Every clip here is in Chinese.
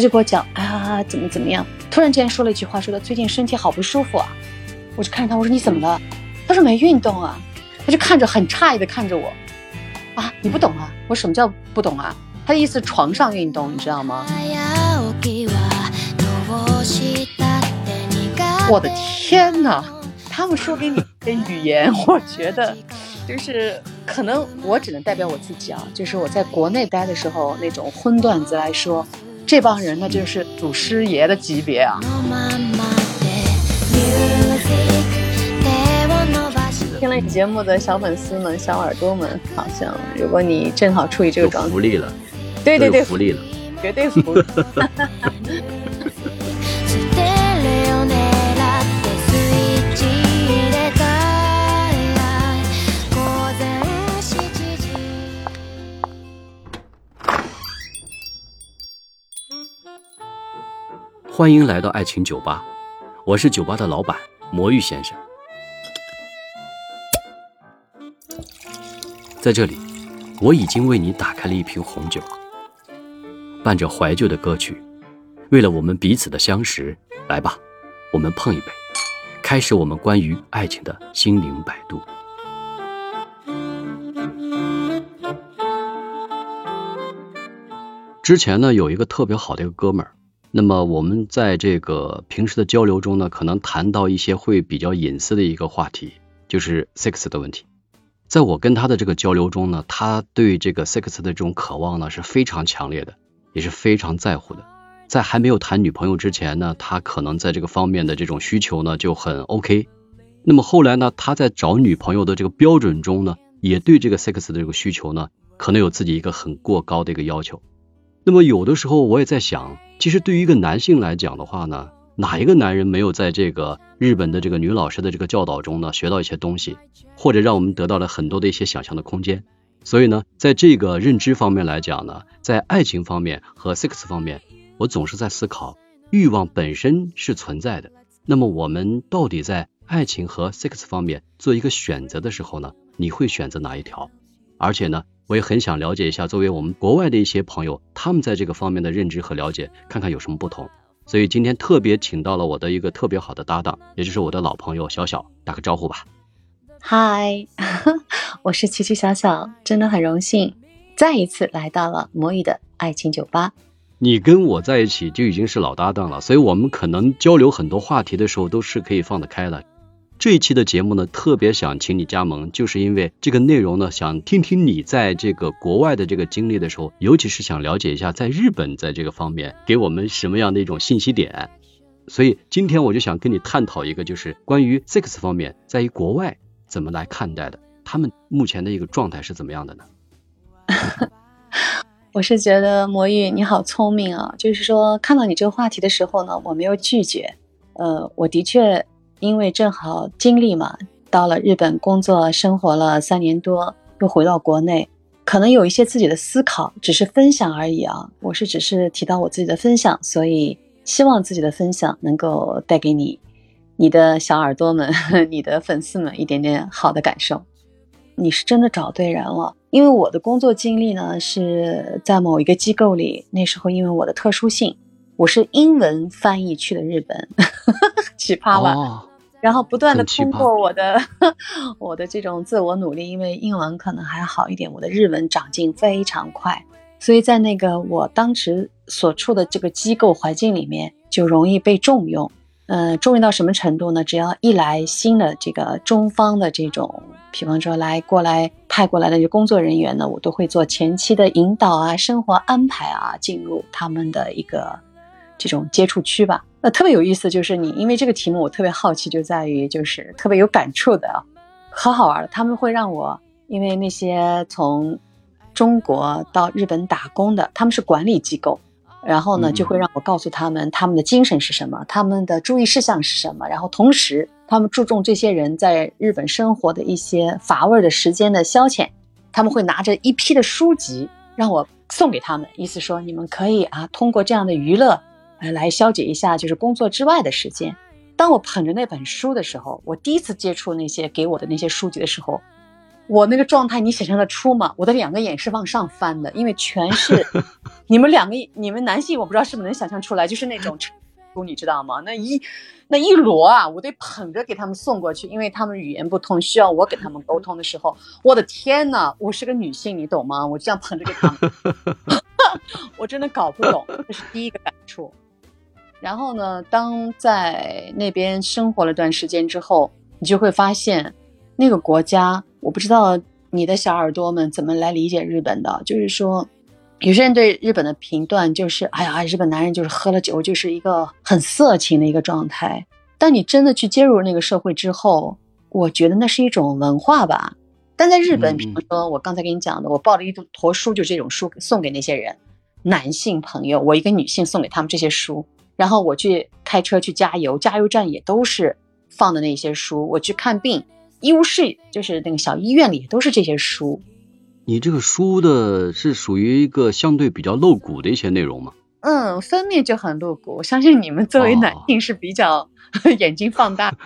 他就给我讲，啊，怎么怎么样？突然之间说了一句话，说他最近身体好不舒服啊。我就看着他，我说你怎么了？他说没运动啊。他就看着很诧异的看着我，啊，你不懂啊？我什么叫不懂啊？他的意思床上运动，你知道吗？我的天哪！他们说给你的语言，我觉得就是可能我只能代表我自己啊。就是我在国内待的时候，那种荤段子来说，这帮人那就是祖师爷的级别啊。听了节目的小粉丝们、小耳朵们，好像如果你正好处于这个状态，福利了，对对对，福利了，绝对福利。欢迎来到爱情酒吧，我是酒吧的老板魔芋先生。在这里，我已经为你打开了一瓶红酒，伴着怀旧的歌曲，为了我们彼此的相识，来吧，我们碰一杯，开始我们关于爱情的心灵摆渡。之前呢，有一个特别好的一个哥们儿。那么我们在这个平时的交流中呢，可能谈到一些会比较隐私的一个话题，就是 sex 的问题。在我跟他的这个交流中呢，他对这个 sex 的这种渴望呢是非常强烈的，也是非常在乎的。在还没有谈女朋友之前呢，他可能在这个方面的这种需求呢就很 OK。那么后来呢，他在找女朋友的这个标准中呢，也对这个 sex 的这个需求呢，可能有自己一个很过高的一个要求。那么有的时候我也在想。其实对于一个男性来讲的话呢，哪一个男人没有在这个日本的这个女老师的这个教导中呢学到一些东西，或者让我们得到了很多的一些想象的空间？所以呢，在这个认知方面来讲呢，在爱情方面和 sex 方面，我总是在思考，欲望本身是存在的。那么我们到底在爱情和 sex 方面做一个选择的时候呢，你会选择哪一条？而且呢？我也很想了解一下，作为我们国外的一些朋友，他们在这个方面的认知和了解，看看有什么不同。所以今天特别请到了我的一个特别好的搭档，也就是我的老朋友小小，打个招呼吧。嗨，我是琪琪小小，真的很荣幸再一次来到了魔芋的爱情酒吧。你跟我在一起就已经是老搭档了，所以我们可能交流很多话题的时候都是可以放得开的。这一期的节目呢，特别想请你加盟，就是因为这个内容呢，想听听你在这个国外的这个经历的时候，尤其是想了解一下在日本在这个方面给我们什么样的一种信息点。所以今天我就想跟你探讨一个，就是关于 sex 方面，在于国外怎么来看待的，他们目前的一个状态是怎么样的呢？我是觉得魔芋你好聪明啊，就是说看到你这个话题的时候呢，我没有拒绝。呃，我的确。因为正好经历嘛，到了日本工作生活了三年多，又回到国内，可能有一些自己的思考，只是分享而已啊。我是只是提到我自己的分享，所以希望自己的分享能够带给你、你的小耳朵们、你的粉丝们一点点好的感受。你是真的找对人了，因为我的工作经历呢是在某一个机构里，那时候因为我的特殊性，我是英文翻译去的日本，奇葩吧？然后不断的通过我的 我的这种自我努力，因为英文可能还好一点，我的日文长进非常快，所以在那个我当时所处的这个机构环境里面，就容易被重用。嗯，重用到什么程度呢？只要一来新的这个中方的这种，比方说来过来派过来的工作人员呢，我都会做前期的引导啊、生活安排啊，进入他们的一个这种接触区吧。那特别有意思，就是你，因为这个题目我特别好奇，就在于就是特别有感触的啊，好好玩了。他们会让我，因为那些从中国到日本打工的，他们是管理机构，然后呢就会让我告诉他们他们的精神是什么，他们的注意事项是什么，然后同时他们注重这些人在日本生活的一些乏味的时间的消遣，他们会拿着一批的书籍让我送给他们，意思说你们可以啊通过这样的娱乐。来消解一下，就是工作之外的时间。当我捧着那本书的时候，我第一次接触那些给我的那些书籍的时候，我那个状态你想象得出吗？我的两个眼是往上翻的，因为全是 你们两个，你们男性我不知道是不是能想象出来，就是那种书，你知道吗？那一那一摞啊，我得捧着给他们送过去，因为他们语言不通，需要我给他们沟通的时候，我的天呐，我是个女性，你懂吗？我这样捧着给他们 我真的搞不懂，这是第一个感触。然后呢，当在那边生活了段时间之后，你就会发现那个国家。我不知道你的小耳朵们怎么来理解日本的，就是说，有些人对日本的评断就是，哎呀，日本男人就是喝了酒就是一个很色情的一个状态。但你真的去接入那个社会之后，我觉得那是一种文化吧。但在日本，比如说我刚才跟你讲的，我抱了一坨书，就这种书送给那些人，男性朋友，我一个女性送给他们这些书，然后我去开车去加油，加油站也都是放的那些书，我去看病。医务室就是那个小医院里都是这些书，你这个书的是属于一个相对比较露骨的一些内容吗？嗯，封面就很露骨。我相信你们作为男性是比较 眼睛放大，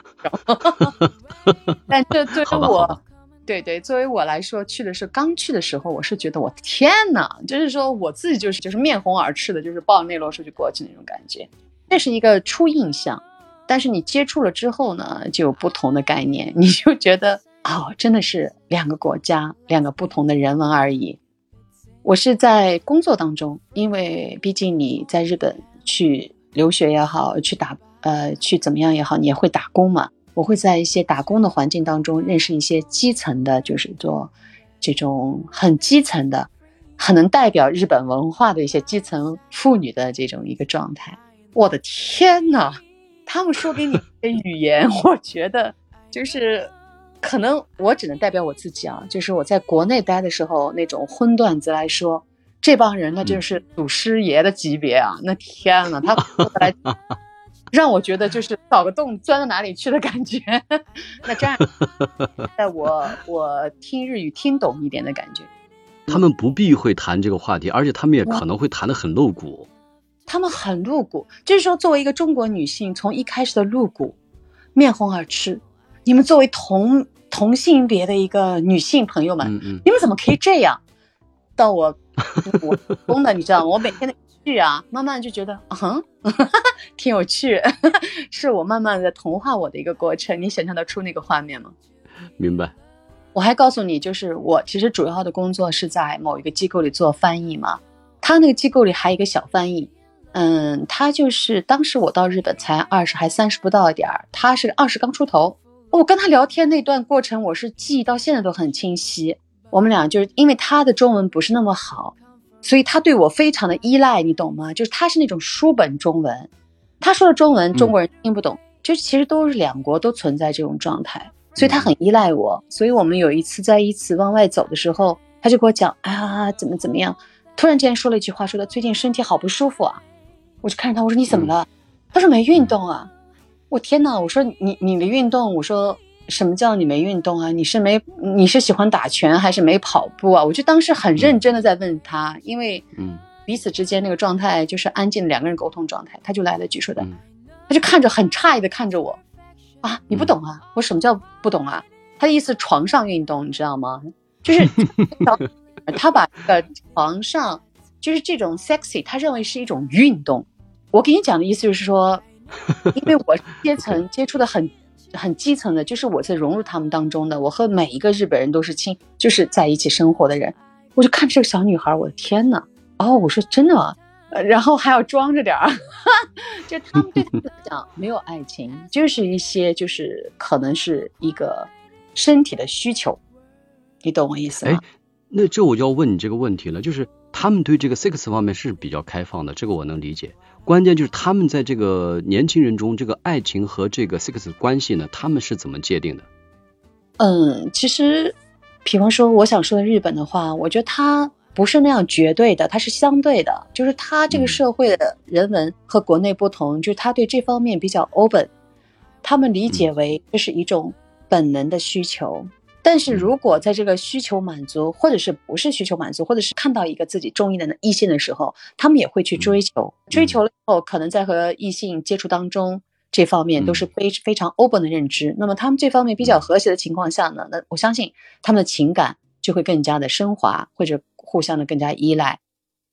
但这对于我，对对，作为我来说，去的是刚去的时候，我是觉得我天哪，就是说我自己就是就是面红耳赤的，就是抱着那摞书就过去那种感觉，那是一个初印象。但是你接触了之后呢，就有不同的概念，你就觉得哦，真的是两个国家，两个不同的人文而已。我是在工作当中，因为毕竟你在日本去留学也好，去打呃去怎么样也好，你也会打工嘛。我会在一些打工的环境当中认识一些基层的，就是做这种很基层的，很能代表日本文化的一些基层妇女的这种一个状态。我的天呐！他们说给你的语言，我觉得就是，可能我只能代表我自己啊。就是我在国内待的时候，那种荤段子来说，这帮人那就是祖师爷的级别啊！那天呐，他来 让我觉得就是找个洞钻到哪里去的感觉。那这样，在我我听日语听懂一点的感觉。他们不避讳谈这个话题，而且他们也可能会谈的很露骨。他们很露骨，就是说，作为一个中国女性，从一开始的露骨、面红耳赤，你们作为同同性别的一个女性朋友们，你们怎么可以这样？到我我公的，你知道吗？我每天的剧啊，慢慢就觉得，嗯，挺有趣，是我慢慢的同化我的一个过程。你想象得出那个画面吗？明白。我还告诉你，就是我其实主要的工作是在某一个机构里做翻译嘛，他那个机构里还有一个小翻译。嗯，他就是当时我到日本才二十还三十不到一点儿，他是二十刚出头。我跟他聊天那段过程，我是记忆到现在都很清晰。我们俩就是因为他的中文不是那么好，所以他对我非常的依赖，你懂吗？就是他是那种书本中文，他说的中文中国人听不懂，就其实都是两国都存在这种状态，所以他很依赖我。所以我们有一次在一起往外走的时候，他就给我讲啊怎么怎么样，突然之间说了一句话，说他最近身体好不舒服啊。我就看着他，我说你怎么了？他说没运动啊。我天哪！我说你你的运动，我说什么叫你没运动啊？你是没你是喜欢打拳还是没跑步啊？我就当时很认真的在问他，因为嗯彼此之间那个状态就是安静的两个人沟通状态，他就来了句说的，他就看着很诧异的看着我啊，你不懂啊？我什么叫不懂啊？他的意思床上运动，你知道吗？就是他把这个床上就是这种 sexy，他认为是一种运动。我给你讲的意思就是说，因为我阶层 接触的很很基层的，就是我在融入他们当中的，我和每一个日本人都是亲，就是在一起生活的人。我就看这个小女孩，我的天呐！哦，我说真的吗？然后还要装着点儿，就他们对他们来讲没有爱情，就是一些就是可能是一个身体的需求，你懂我意思吗？哎，那这我就要问你这个问题了，就是他们对这个 sex 方面是比较开放的，这个我能理解。关键就是他们在这个年轻人中，这个爱情和这个 sex 关系呢，他们是怎么界定的？嗯，其实，比方说我想说的日本的话，我觉得它不是那样绝对的，它是相对的，就是它这个社会的人文和国内不同，就是他对这方面比较 open，他们理解为这是一种本能的需求。但是如果在这个需求满足，或者是不是需求满足，或者是看到一个自己中意的异性的时候，他们也会去追求。追求了以后，可能在和异性接触当中，这方面都是非非常 open 的认知。那么他们这方面比较和谐的情况下呢，那我相信他们的情感就会更加的升华，或者互相的更加依赖。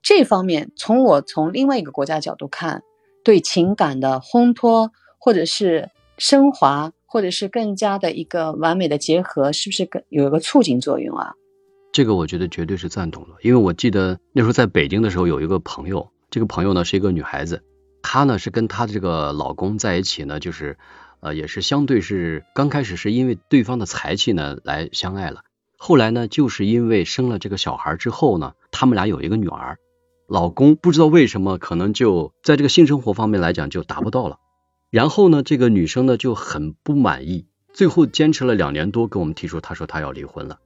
这方面从我从另外一个国家角度看，对情感的烘托或者是升华，或者是更加的一个完美的结合，是不是更有一个促进作用啊？这个我觉得绝对是赞同的，因为我记得那时候在北京的时候有一个朋友，这个朋友呢是一个女孩子。她呢是跟她的这个老公在一起呢，就是呃也是相对是刚开始是因为对方的才气呢来相爱了，后来呢就是因为生了这个小孩之后呢，他们俩有一个女儿，老公不知道为什么可能就在这个性生活方面来讲就达不到了，然后呢这个女生呢就很不满意，最后坚持了两年多跟我们提出，她说她要离婚了。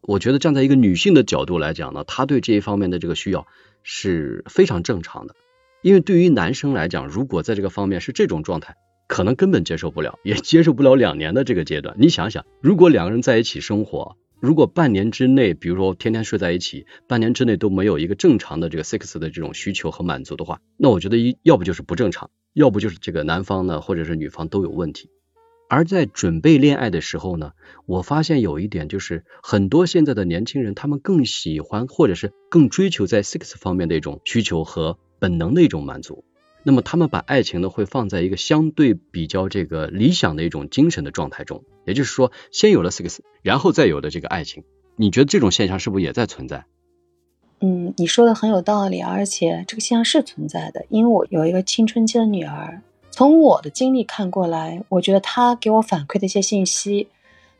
我觉得站在一个女性的角度来讲呢，她对这一方面的这个需要是非常正常的。因为对于男生来讲，如果在这个方面是这种状态，可能根本接受不了，也接受不了两年的这个阶段。你想想，如果两个人在一起生活，如果半年之内，比如说天天睡在一起，半年之内都没有一个正常的这个 sex 的这种需求和满足的话，那我觉得一要不就是不正常，要不就是这个男方呢或者是女方都有问题。而在准备恋爱的时候呢，我发现有一点就是，很多现在的年轻人他们更喜欢或者是更追求在 sex 方面的一种需求和。本能的一种满足，那么他们把爱情呢会放在一个相对比较这个理想的一种精神的状态中，也就是说，先有了 sex，然后再有的这个爱情。你觉得这种现象是不是也在存在？嗯，你说的很有道理，而且这个现象是存在的。因为我有一个青春期的女儿，从我的经历看过来，我觉得她给我反馈的一些信息，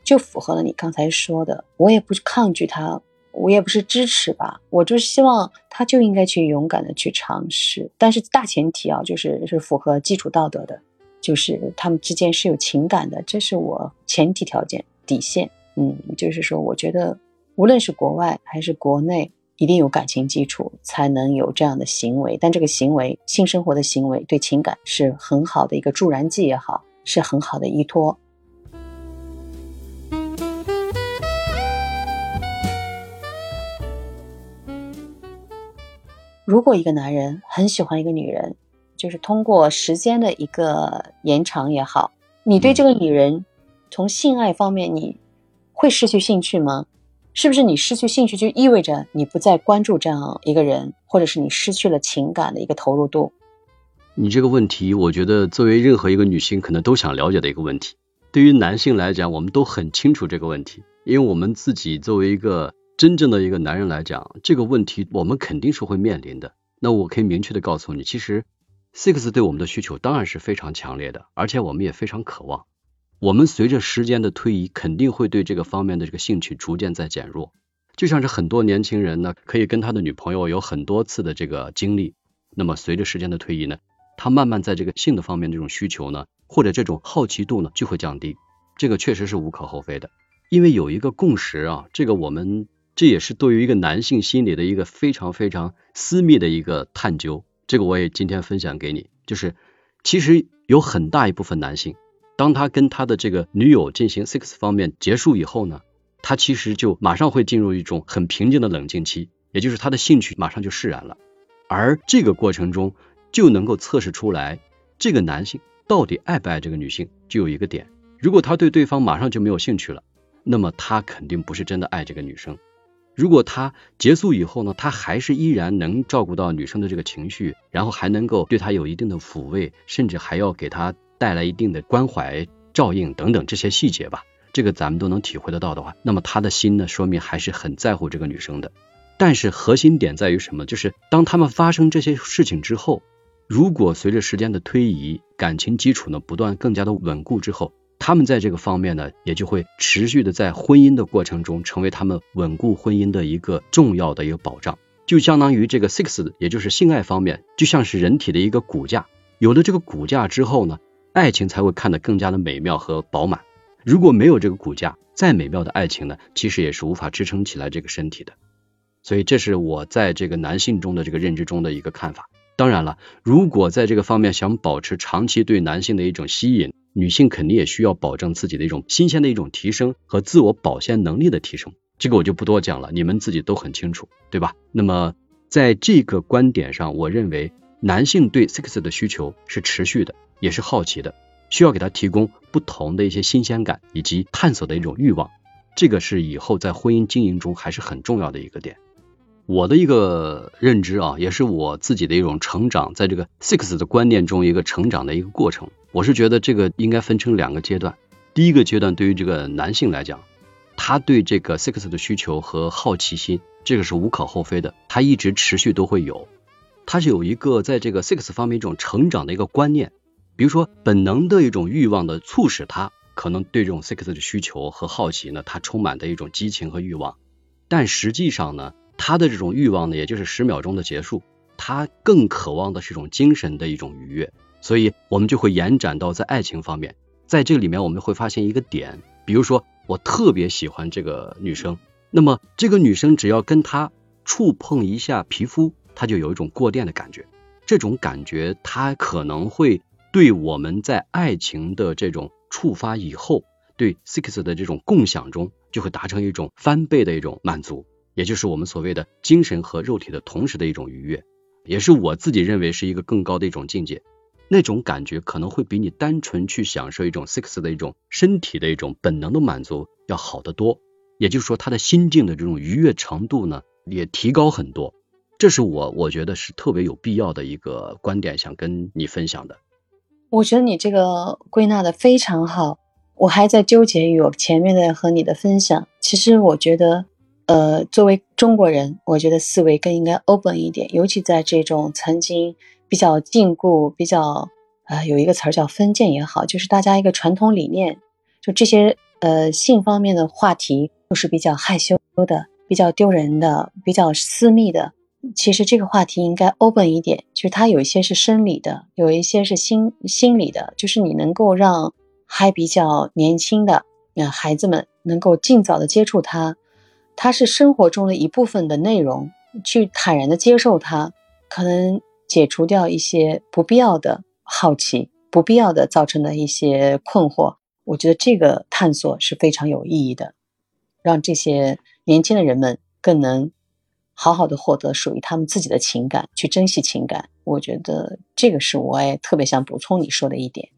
就符合了你刚才说的。我也不抗拒她。我也不是支持吧，我就希望他就应该去勇敢的去尝试，但是大前提啊，就是是符合基础道德的，就是他们之间是有情感的，这是我前提条件底线。嗯，就是说，我觉得无论是国外还是国内，一定有感情基础才能有这样的行为，但这个行为性生活的行为对情感是很好的一个助燃剂也好，是很好的依托。如果一个男人很喜欢一个女人，就是通过时间的一个延长也好，你对这个女人从性爱方面你会失去兴趣吗？是不是你失去兴趣就意味着你不再关注这样一个人，或者是你失去了情感的一个投入度？你这个问题，我觉得作为任何一个女性可能都想了解的一个问题。对于男性来讲，我们都很清楚这个问题，因为我们自己作为一个。真正的一个男人来讲，这个问题我们肯定是会面临的。那我可以明确的告诉你，其实 sex 对我们的需求当然是非常强烈的，而且我们也非常渴望。我们随着时间的推移，肯定会对这个方面的这个兴趣逐渐在减弱。就像是很多年轻人呢，可以跟他的女朋友有很多次的这个经历，那么随着时间的推移呢，他慢慢在这个性的方面这种需求呢，或者这种好奇度呢，就会降低。这个确实是无可厚非的，因为有一个共识啊，这个我们。这也是对于一个男性心理的一个非常非常私密的一个探究，这个我也今天分享给你。就是其实有很大一部分男性，当他跟他的这个女友进行 sex 方面结束以后呢，他其实就马上会进入一种很平静的冷静期，也就是他的兴趣马上就释然了。而这个过程中就能够测试出来，这个男性到底爱不爱这个女性，就有一个点。如果他对对方马上就没有兴趣了，那么他肯定不是真的爱这个女生。如果他结束以后呢，他还是依然能照顾到女生的这个情绪，然后还能够对她有一定的抚慰，甚至还要给她带来一定的关怀、照应等等这些细节吧，这个咱们都能体会得到的话，那么他的心呢，说明还是很在乎这个女生的。但是核心点在于什么？就是当他们发生这些事情之后，如果随着时间的推移，感情基础呢不断更加的稳固之后。他们在这个方面呢，也就会持续的在婚姻的过程中，成为他们稳固婚姻的一个重要的一个保障。就相当于这个 sex，也就是性爱方面，就像是人体的一个骨架。有了这个骨架之后呢，爱情才会看得更加的美妙和饱满。如果没有这个骨架，再美妙的爱情呢，其实也是无法支撑起来这个身体的。所以，这是我在这个男性中的这个认知中的一个看法。当然了，如果在这个方面想保持长期对男性的一种吸引，女性肯定也需要保证自己的一种新鲜的一种提升和自我保鲜能力的提升，这个我就不多讲了，你们自己都很清楚，对吧？那么在这个观点上，我认为男性对 sex 的需求是持续的，也是好奇的，需要给他提供不同的一些新鲜感以及探索的一种欲望，这个是以后在婚姻经营中还是很重要的一个点。我的一个认知啊，也是我自己的一种成长，在这个 sex 的观念中一个成长的一个过程。我是觉得这个应该分成两个阶段，第一个阶段对于这个男性来讲，他对这个 sex 的需求和好奇心，这个是无可厚非的，他一直持续都会有。他是有一个在这个 sex 方面一种成长的一个观念，比如说本能的一种欲望的促使他可能对这种 sex 的需求和好奇呢，他充满的一种激情和欲望，但实际上呢。他的这种欲望呢，也就是十秒钟的结束，他更渴望的是一种精神的一种愉悦，所以我们就会延展到在爱情方面，在这里面我们会发现一个点，比如说我特别喜欢这个女生，那么这个女生只要跟她触碰一下皮肤，她就有一种过电的感觉，这种感觉她可能会对我们在爱情的这种触发以后，对 sex 的这种共享中，就会达成一种翻倍的一种满足。也就是我们所谓的精神和肉体的同时的一种愉悦，也是我自己认为是一个更高的一种境界。那种感觉可能会比你单纯去享受一种 sex 的一种身体的一种本能的满足要好得多。也就是说，他的心境的这种愉悦程度呢，也提高很多。这是我我觉得是特别有必要的一个观点，想跟你分享的。我觉得你这个归纳的非常好，我还在纠结于我前面的和你的分享。其实我觉得。呃，作为中国人，我觉得思维更应该 open 一点，尤其在这种曾经比较禁锢、比较呃有一个词儿叫封建也好，就是大家一个传统理念，就这些呃性方面的话题都是比较害羞的、比较丢人的、比较私密的。其实这个话题应该 open 一点，就是它有一些是生理的，有一些是心心理的，就是你能够让还比较年轻的那孩子们能够尽早的接触它。它是生活中的一部分的内容，去坦然的接受它，可能解除掉一些不必要的好奇，不必要的造成的一些困惑。我觉得这个探索是非常有意义的，让这些年轻的人们更能好好的获得属于他们自己的情感，去珍惜情感。我觉得这个是我也特别想补充你说的一点。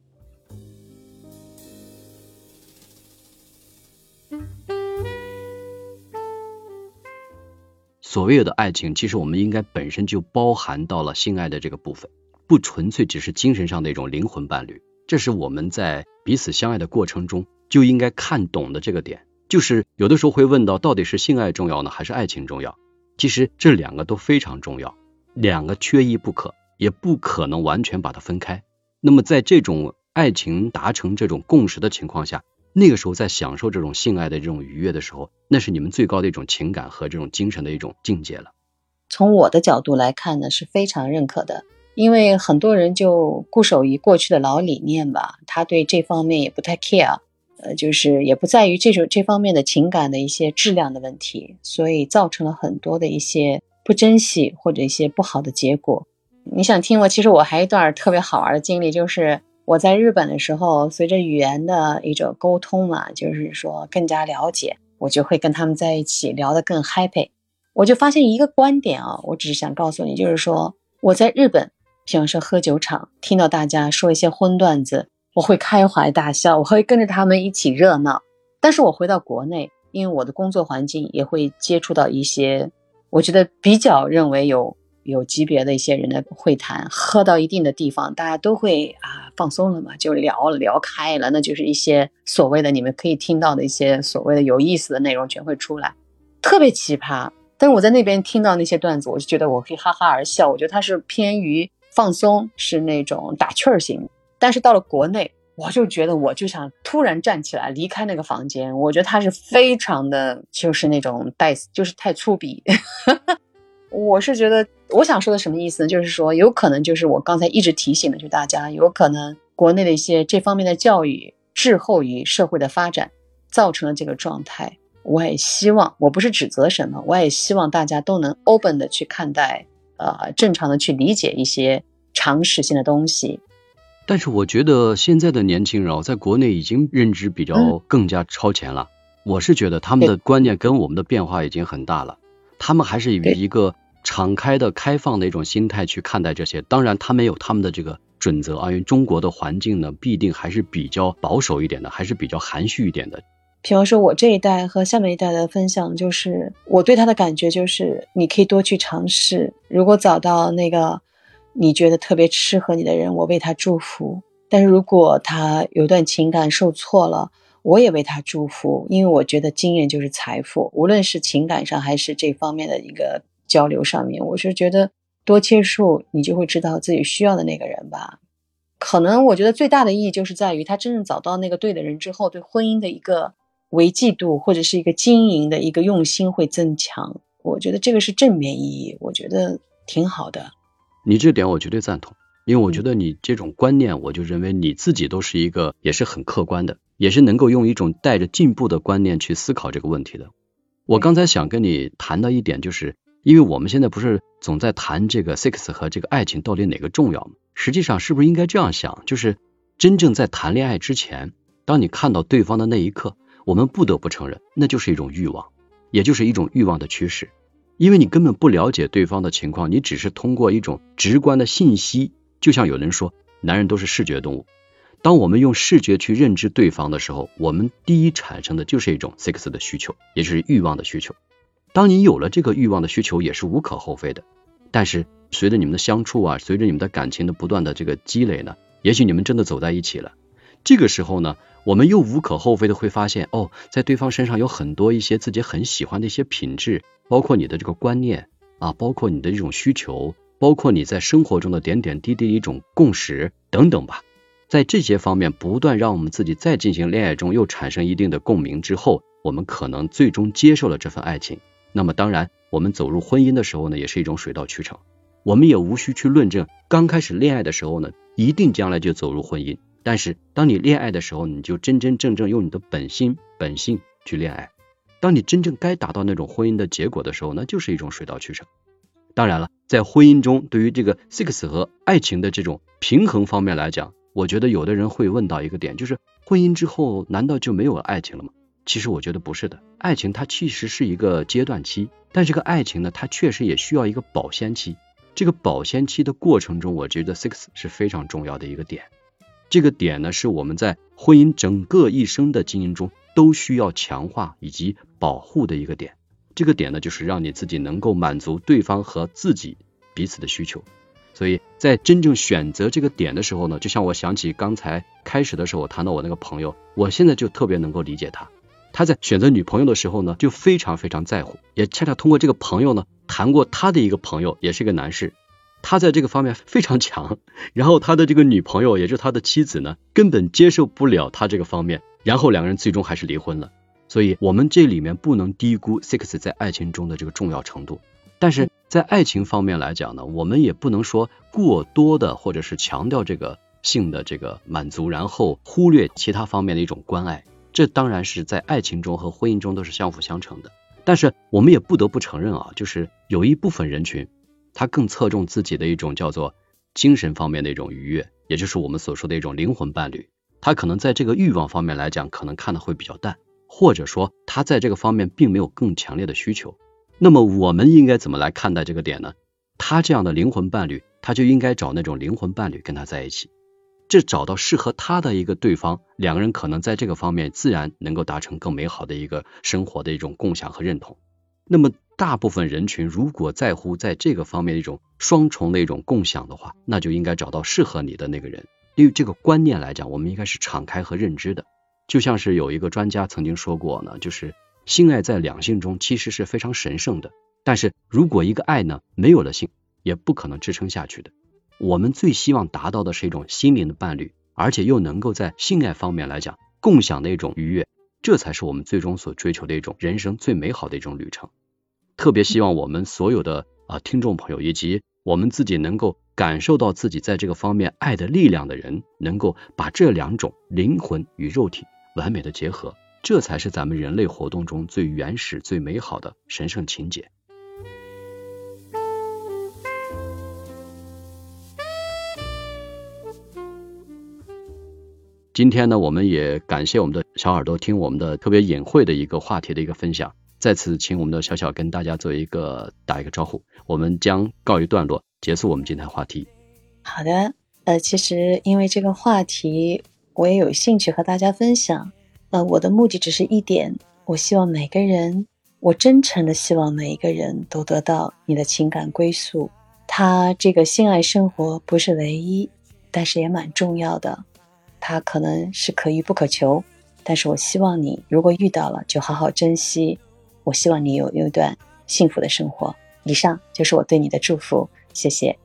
所谓的爱情，其实我们应该本身就包含到了性爱的这个部分，不纯粹只是精神上的一种灵魂伴侣。这是我们在彼此相爱的过程中就应该看懂的这个点。就是有的时候会问到，到底是性爱重要呢，还是爱情重要？其实这两个都非常重要，两个缺一不可，也不可能完全把它分开。那么在这种爱情达成这种共识的情况下。那个时候在享受这种性爱的这种愉悦的时候，那是你们最高的一种情感和这种精神的一种境界了。从我的角度来看呢，是非常认可的，因为很多人就固守于过去的老理念吧，他对这方面也不太 care，呃，就是也不在于这种这方面的情感的一些质量的问题，所以造成了很多的一些不珍惜或者一些不好的结果。你想听我？其实我还有一段特别好玩的经历，就是。我在日本的时候，随着语言的一种沟通嘛，就是说更加了解，我就会跟他们在一起聊得更 happy。我就发现一个观点啊，我只是想告诉你，就是说我在日本，比方说喝酒场，听到大家说一些荤段子，我会开怀大笑，我会跟着他们一起热闹。但是我回到国内，因为我的工作环境也会接触到一些，我觉得比较认为有。有级别的一些人的会谈，喝到一定的地方，大家都会啊放松了嘛，就聊聊开了，那就是一些所谓的你们可以听到的一些所谓的有意思的内容全会出来，特别奇葩。但是我在那边听到那些段子，我就觉得我可以哈哈而笑。我觉得他是偏于放松，是那种打趣儿型。但是到了国内，我就觉得我就想突然站起来离开那个房间。我觉得他是非常的，就是那种带，就是太粗鄙。我是觉得。我想说的什么意思呢？就是说，有可能就是我刚才一直提醒的，就大家有可能国内的一些这方面的教育滞后于社会的发展，造成了这个状态。我也希望，我不是指责什么，我也希望大家都能 open 的去看待，呃，正常的去理解一些常识性的东西。但是我觉得现在的年轻人哦，在国内已经认知比较更加超前了。我是觉得他们的观念跟我们的变化已经很大了，他们还是以一个。敞开的、开放的一种心态去看待这些。当然，他们有他们的这个准则啊，因为中国的环境呢，必定还是比较保守一点的，还是比较含蓄一点的。比方说，我这一代和下面一代的分享，就是我对他的感觉就是，你可以多去尝试。如果找到那个你觉得特别适合你的人，我为他祝福。但是如果他有段情感受挫了，我也为他祝福，因为我觉得经验就是财富，无论是情感上还是这方面的一个交流上面，我是觉得多接触，你就会知道自己需要的那个人吧。可能我觉得最大的意义就是在于他真正找到那个对的人之后，对婚姻的一个。维系度或者是一个经营的一个用心会增强，我觉得这个是正面意义，我觉得挺好的。你这点我绝对赞同，因为我觉得你这种观念，我就认为你自己都是一个也是很客观的，也是能够用一种带着进步的观念去思考这个问题的。我刚才想跟你谈到一点，就是因为我们现在不是总在谈这个 sex 和这个爱情到底哪个重要吗？实际上是不是应该这样想，就是真正在谈恋爱之前，当你看到对方的那一刻。我们不得不承认，那就是一种欲望，也就是一种欲望的驱使。因为你根本不了解对方的情况，你只是通过一种直观的信息，就像有人说，男人都是视觉动物。当我们用视觉去认知对方的时候，我们第一产生的就是一种 sex 的需求，也就是欲望的需求。当你有了这个欲望的需求，也是无可厚非的。但是随着你们的相处啊，随着你们的感情的不断的这个积累呢，也许你们真的走在一起了。这个时候呢？我们又无可厚非的会发现，哦，在对方身上有很多一些自己很喜欢的一些品质，包括你的这个观念啊，包括你的这种需求，包括你在生活中的点点滴滴一种共识等等吧。在这些方面不断让我们自己在进行恋爱中又产生一定的共鸣之后，我们可能最终接受了这份爱情。那么当然，我们走入婚姻的时候呢，也是一种水到渠成。我们也无需去论证刚开始恋爱的时候呢，一定将来就走入婚姻。但是，当你恋爱的时候，你就真真正正用你的本心、本性去恋爱。当你真正该达到那种婚姻的结果的时候，那就是一种水到渠成。当然了，在婚姻中，对于这个 sex 和爱情的这种平衡方面来讲，我觉得有的人会问到一个点，就是婚姻之后难道就没有爱情了吗？其实我觉得不是的，爱情它其实是一个阶段期，但这个爱情呢，它确实也需要一个保鲜期。这个保鲜期的过程中，我觉得 sex 是非常重要的一个点。这个点呢，是我们在婚姻整个一生的经营中都需要强化以及保护的一个点。这个点呢，就是让你自己能够满足对方和自己彼此的需求。所以在真正选择这个点的时候呢，就像我想起刚才开始的时候，我谈到我那个朋友，我现在就特别能够理解他。他在选择女朋友的时候呢，就非常非常在乎，也恰恰通过这个朋友呢，谈过他的一个朋友，也是一个男士。他在这个方面非常强，然后他的这个女朋友，也就是他的妻子呢，根本接受不了他这个方面，然后两个人最终还是离婚了。所以，我们这里面不能低估 sex 在爱情中的这个重要程度。但是在爱情方面来讲呢，我们也不能说过多的或者是强调这个性的这个满足，然后忽略其他方面的一种关爱。这当然是在爱情中和婚姻中都是相辅相成的。但是我们也不得不承认啊，就是有一部分人群。他更侧重自己的一种叫做精神方面的一种愉悦，也就是我们所说的一种灵魂伴侣。他可能在这个欲望方面来讲，可能看的会比较淡，或者说他在这个方面并没有更强烈的需求。那么我们应该怎么来看待这个点呢？他这样的灵魂伴侣，他就应该找那种灵魂伴侣跟他在一起，这找到适合他的一个对方，两个人可能在这个方面自然能够达成更美好的一个生活的一种共享和认同。那么。大部分人群如果在乎在这个方面一种双重的一种共享的话，那就应该找到适合你的那个人。对于这个观念来讲，我们应该是敞开和认知的。就像是有一个专家曾经说过呢，就是性爱在两性中其实是非常神圣的。但是如果一个爱呢没有了性，也不可能支撑下去的。我们最希望达到的是一种心灵的伴侣，而且又能够在性爱方面来讲共享的一种愉悦，这才是我们最终所追求的一种人生最美好的一种旅程。特别希望我们所有的啊听众朋友，以及我们自己能够感受到自己在这个方面爱的力量的人，能够把这两种灵魂与肉体完美的结合，这才是咱们人类活动中最原始、最美好的神圣情节。今天呢，我们也感谢我们的小耳朵听我们的特别隐晦的一个话题的一个分享。再次请我们的小小跟大家做一个打一个招呼，我们将告一段落，结束我们今天的话题。好的，呃，其实因为这个话题，我也有兴趣和大家分享。呃，我的目的只是一点，我希望每个人，我真诚的希望每一个人都得到你的情感归宿。他这个性爱生活不是唯一，但是也蛮重要的。他可能是可遇不可求，但是我希望你如果遇到了，就好好珍惜。我希望你有有一段幸福的生活。以上就是我对你的祝福，谢谢。